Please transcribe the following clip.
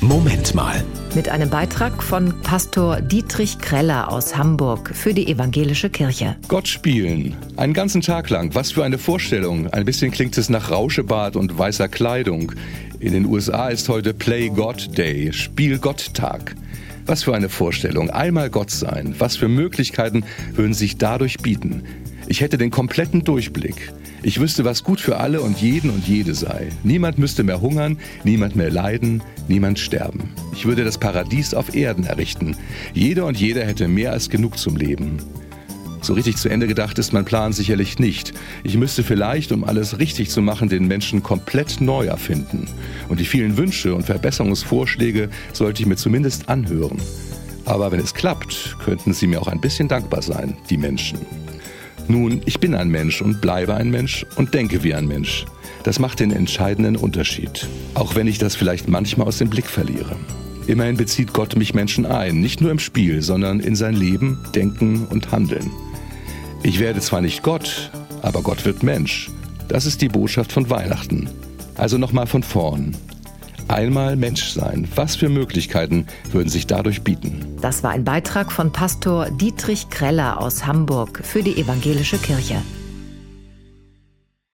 Moment mal. Mit einem Beitrag von Pastor Dietrich Kreller aus Hamburg für die Evangelische Kirche. Gott spielen. Einen ganzen Tag lang. Was für eine Vorstellung. Ein bisschen klingt es nach Rauschebad und weißer Kleidung. In den USA ist heute Play God Day, Spiel Gott Tag. Was für eine Vorstellung. Einmal Gott sein. Was für Möglichkeiten würden sich dadurch bieten? Ich hätte den kompletten Durchblick. Ich wüsste, was gut für alle und jeden und jede sei. Niemand müsste mehr hungern, niemand mehr leiden, niemand sterben. Ich würde das Paradies auf Erden errichten. Jeder und jeder hätte mehr als genug zum Leben. So richtig zu Ende gedacht ist mein Plan sicherlich nicht. Ich müsste vielleicht, um alles richtig zu machen, den Menschen komplett neu erfinden. Und die vielen Wünsche und Verbesserungsvorschläge sollte ich mir zumindest anhören. Aber wenn es klappt, könnten sie mir auch ein bisschen dankbar sein, die Menschen. Nun, ich bin ein Mensch und bleibe ein Mensch und denke wie ein Mensch. Das macht den entscheidenden Unterschied, auch wenn ich das vielleicht manchmal aus dem Blick verliere. Immerhin bezieht Gott mich Menschen ein, nicht nur im Spiel, sondern in sein Leben, Denken und Handeln. Ich werde zwar nicht Gott, aber Gott wird Mensch. Das ist die Botschaft von Weihnachten. Also nochmal von vorn. Einmal Mensch sein. Was für Möglichkeiten würden sich dadurch bieten? Das war ein Beitrag von Pastor Dietrich Kreller aus Hamburg für die Evangelische Kirche.